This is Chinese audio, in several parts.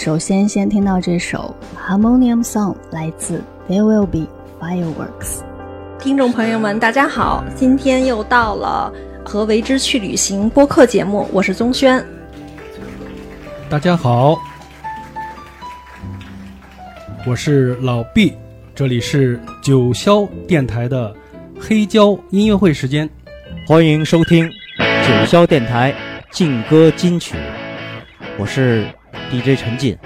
首先，先听到这首《Harmonium Song》，来自《There Will Be Fireworks》。听众朋友们，大家好，今天又到了和为之去旅行播客节目，我是宗轩。大家好，我是老毕，这里是九霄电台的黑胶音乐会时间，欢迎收听九霄电台劲歌金曲，我是。DJ 陈进，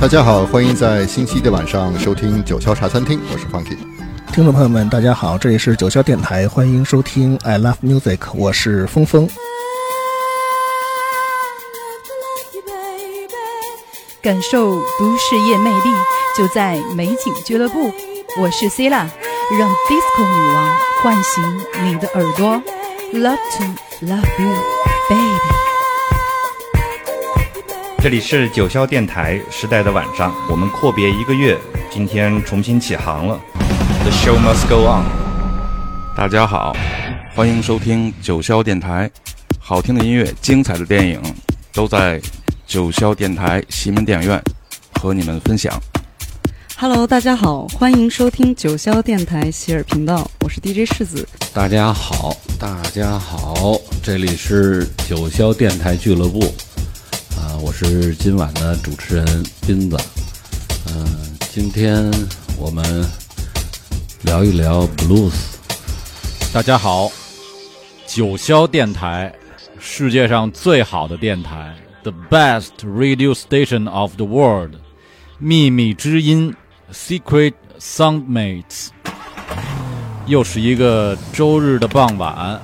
大家好，欢迎在星期一的晚上收听九霄茶餐厅，我是方婷。听众朋友们，大家好，这里是九霄电台，欢迎收听 I Love Music，我是峰峰。感受都市夜魅力，就在美景俱乐部，我是 Cilla，让 Disco 女王唤醒你的耳朵，Love to love you baby。这里是九霄电台时代的晚上，我们阔别一个月，今天重新起航了。The show must go on。大家好，欢迎收听九霄电台，好听的音乐、精彩的电影，都在九霄电台西门电影院和你们分享。Hello，大家好，欢迎收听九霄电台喜尔频道，我是 DJ 世子。大家好，大家好，这里是九霄电台俱乐部。啊，我是今晚的主持人斌子。嗯，今天我们聊一聊 blues。大家好，九霄电台，世界上最好的电台，the best radio station of the world，秘密之音，secret soundmates。又是一个周日的傍晚，啊，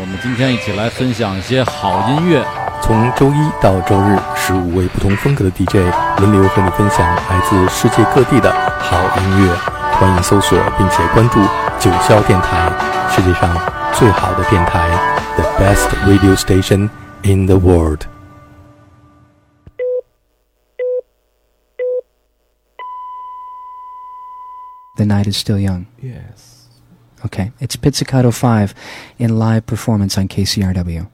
我们今天一起来分享一些好音乐。从周一到周日，十五位不同风格的 DJ 轮流和你分享来自世界各地的好音乐。欢迎搜索并且关注九霄电台，世界上最好的电台，The best radio station in the world。The night is still young. Yes. Okay, it's Pizzicato 5 in live performance on KCRW.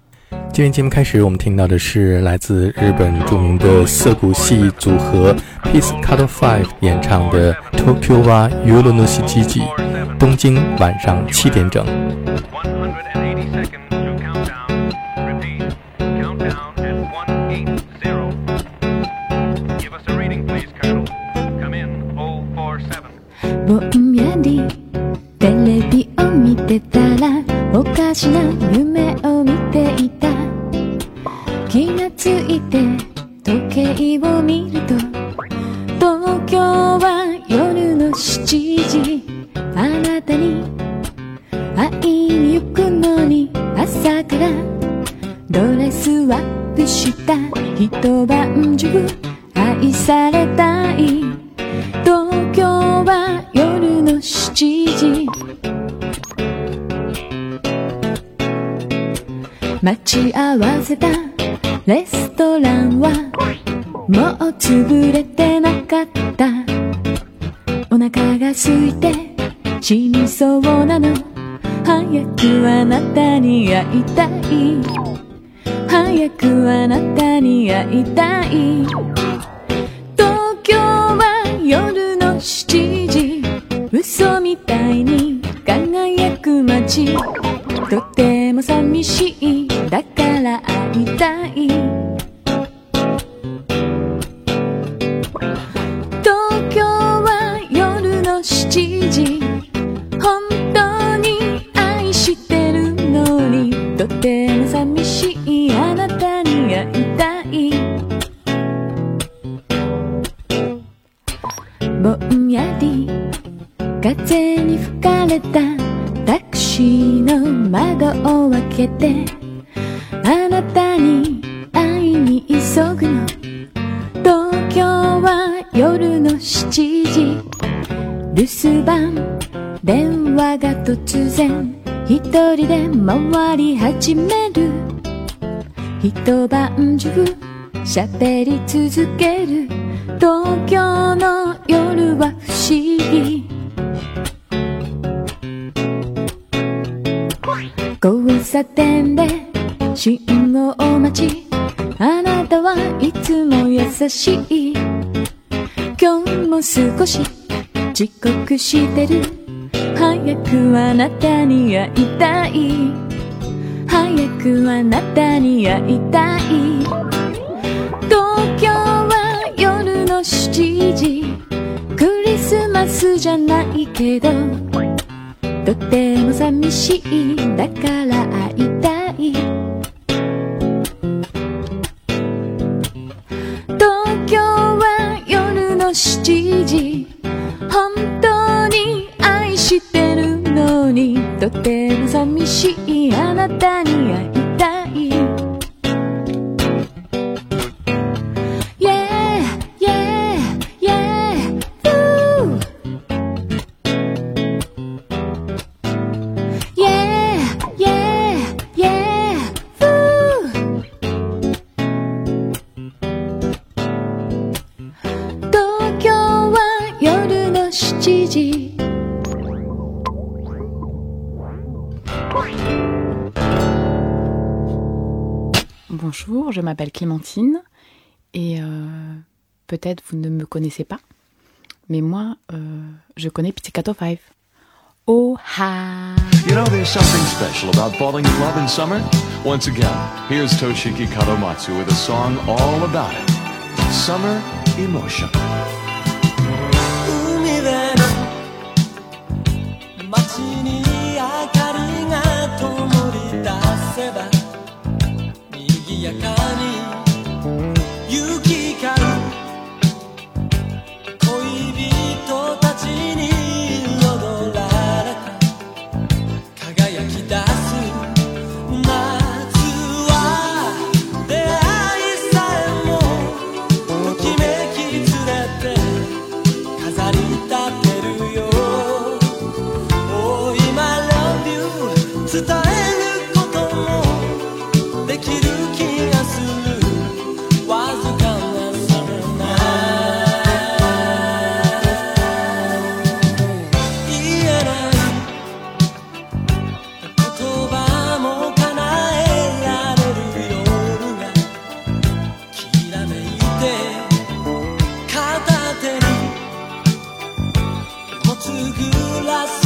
今天节目开始，我们听到的是来自日本著名的涩谷系组合 Peace Cut Five 演唱的《Tokyo Wa Yoru no s h k i j i 东京晚上七点整。たお腹が空いて死にそうなの早くあなたに会いたい早くあなたに会いたい東京は夜の7時嘘みたいに輝く街けてあなたに会いに急ぐの東京は夜の7時留守番電話が突然一人で回り始める一晩中喋り続ける東京の夜は不思議差点で信号待ちあなたはいつも優しい今日も少し遅刻してる早くあなたに会いたい早くあなたに会いたい東京は夜の7時クリスマスじゃないけどとても寂しいんだから积极，奋斗。Et euh, peut-être vous ne me connaissez pas, mais moi, euh, je connais Pizzicato 5. Oh ha! You know, there's something special about falling in love in summer. Once again, here's Toshiki Kadomatsu with a song all about it. Summer Emotion. Gracias.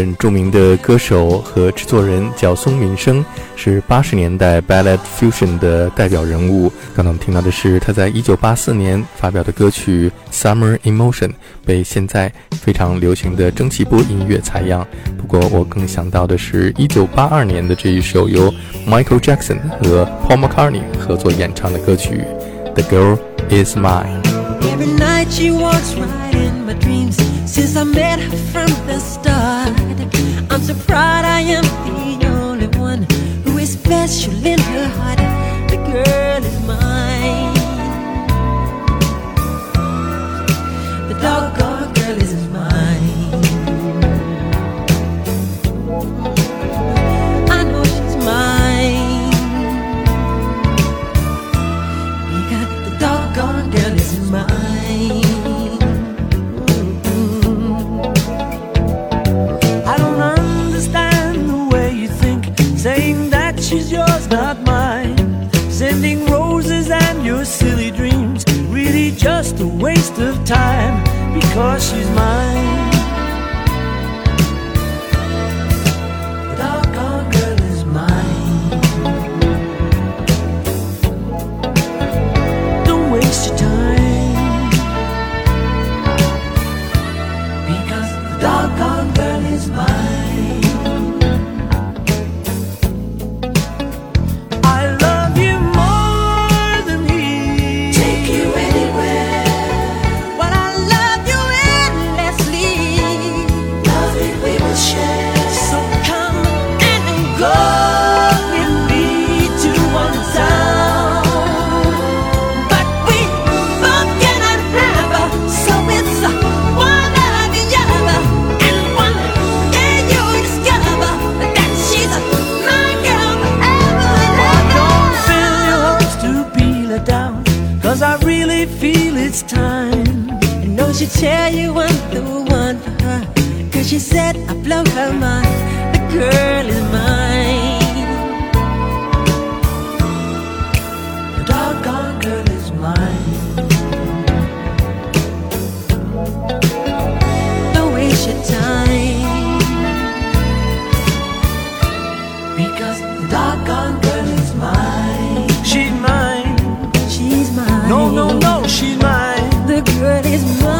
很著名的歌手和制作人叫松明生，是八十年代 Ballad Fusion 的代表人物。刚刚听到的是他在一九八四年发表的歌曲《Summer Emotion》，被现在非常流行的蒸汽波音乐采样。不过我更想到的是一九八二年的这一首由 Michael Jackson 和 Paul McCartney 合作演唱的歌曲《The Girl Is Mine》。Since I met her from the start, I'm so proud I am the only one who is special. of time because she's mine. Because doggone girl is mine. She's mine. She's mine. No, no, no, she's mine. The girl is mine.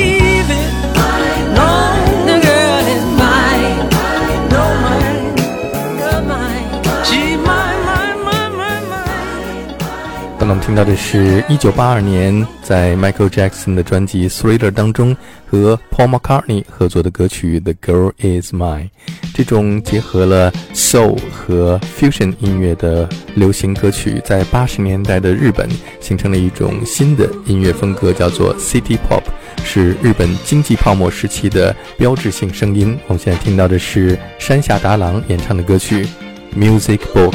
我们听到的是1982年在 Michael Jackson 的专辑 Thriller 当中和 Paul McCartney 合作的歌曲《The Girl Is Mine》。这种结合了 Soul 和 Fusion 音乐的流行歌曲，在80年代的日本形成了一种新的音乐风格，叫做 City Pop，是日本经济泡沫时期的标志性声音。我们现在听到的是山下达郎演唱的歌曲《Music Book》。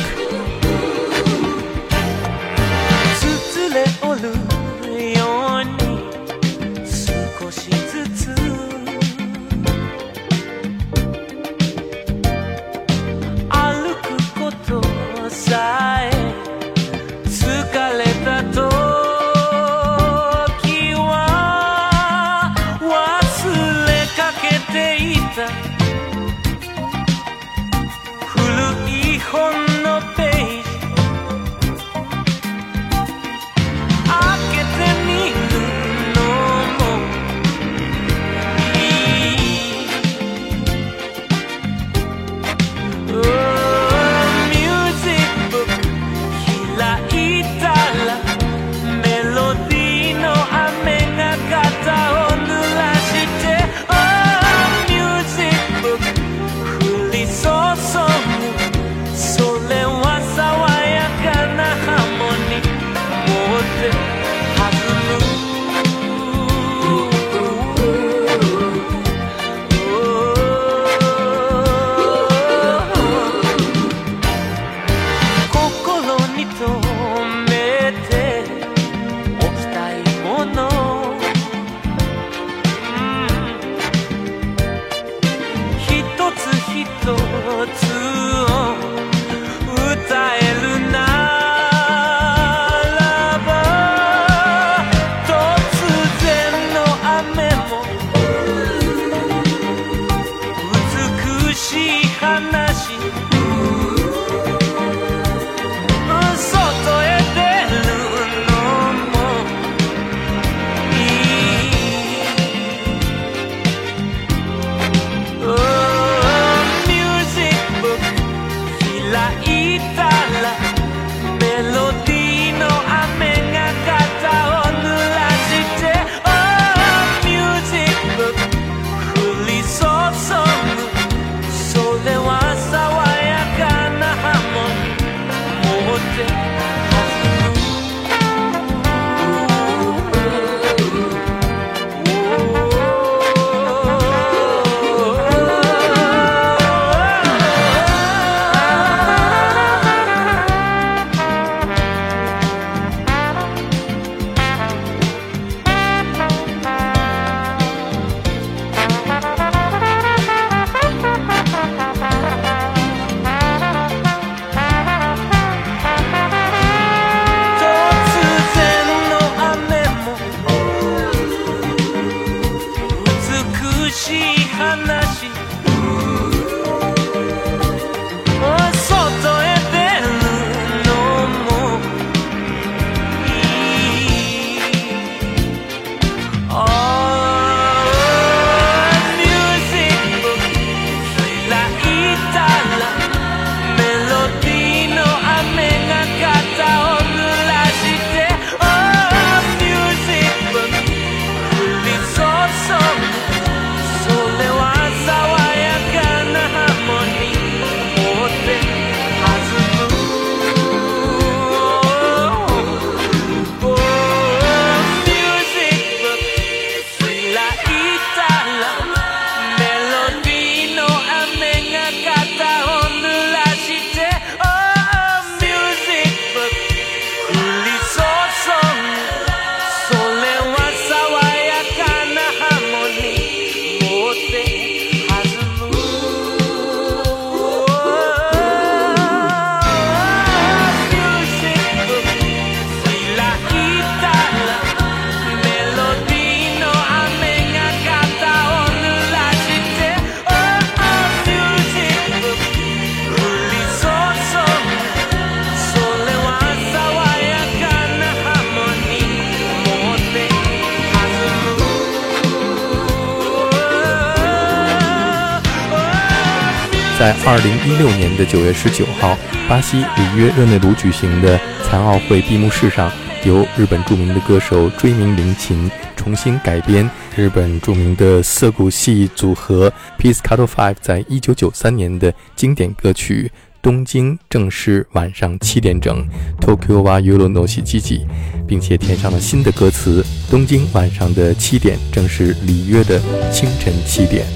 在二零一六年的九月十九号，巴西里约热内卢举行的残奥会闭幕式上，由日本著名的歌手椎名林檎重新改编日本著名的涩谷系组合 Peace c a t l e Five 在一九九三年的经典歌曲《东京》，正是晚上七点整 （Tokyo wa yoru no shiki），并且填上了新的歌词：东京晚上的七点，正是里约的清晨七点。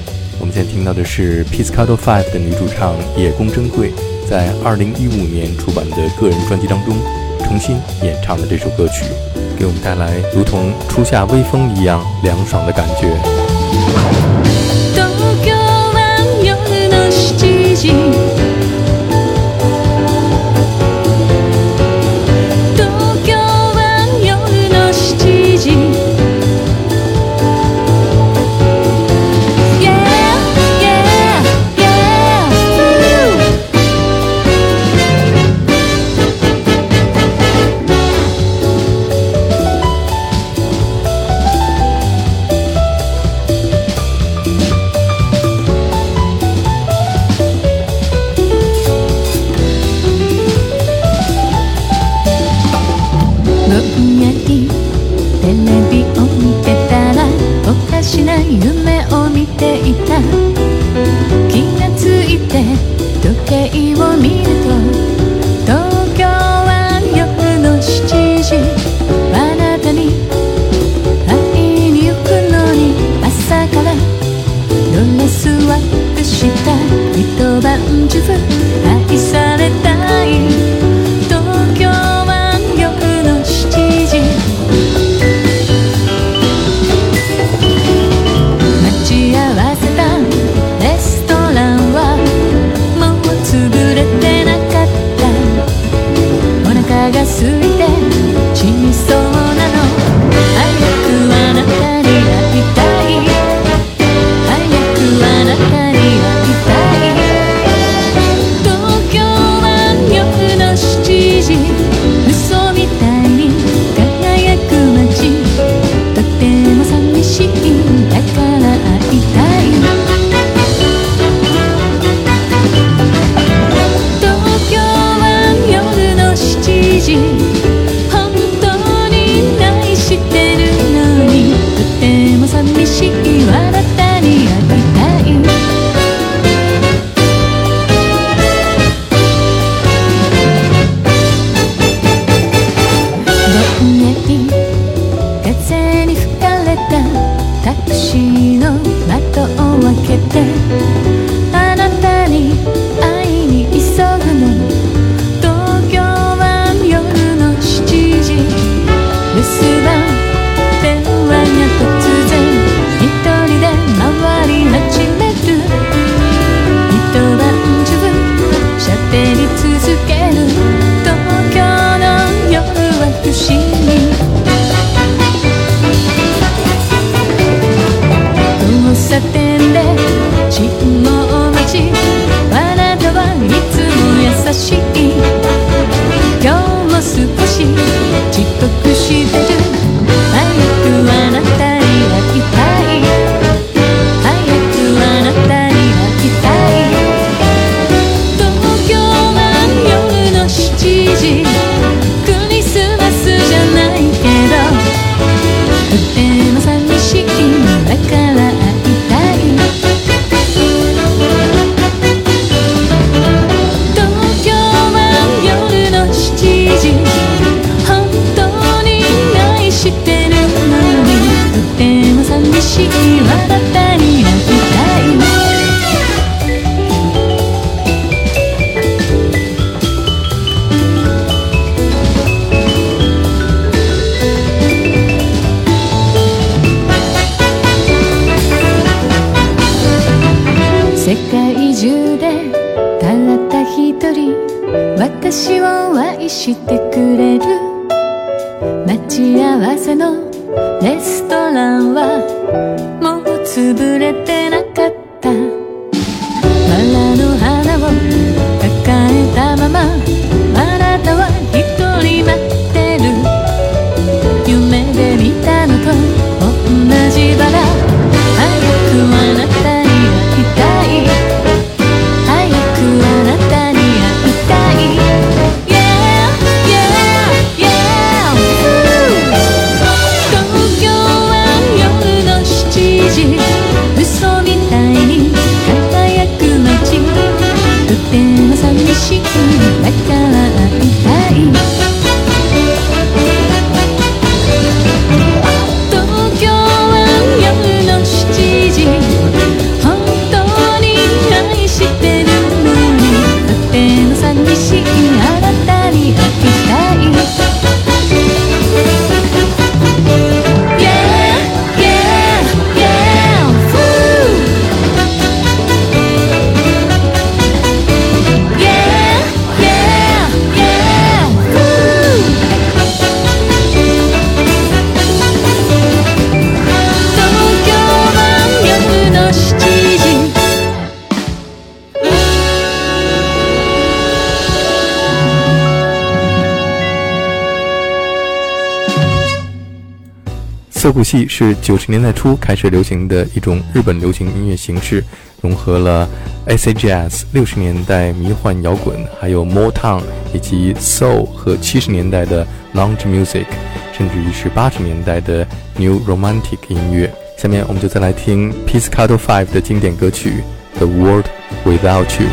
我们现在听到的是《p i s c a t o Five》的女主唱野宫珍贵，在二零一五年出版的个人专辑当中重新演唱的这首歌曲，给我们带来如同初夏微风一样凉爽的感觉。涩谷系是九十年代初开始流行的一种日本流行音乐形式，融合了 A C G S 六十年代迷幻摇滚，还有 Motown 以及 Soul 和七十年代的 Lounge Music，甚至于是八十年代的 New Romantic 音乐。下面我们就再来听 p e c e c a t t l e Five 的经典歌曲《The World Without You》。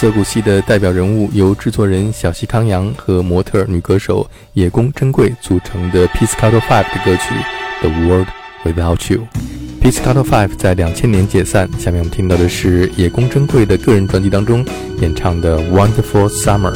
涩谷系的代表人物由制作人小西康阳和模特女歌手野宫珍贵组成的 Peace c a t l Five 的歌曲《The World Without You》，Peace c a t l Five 在两千年解散。下面我们听到的是野宫珍贵的个人专辑当中演唱的《Wonderful Summer》。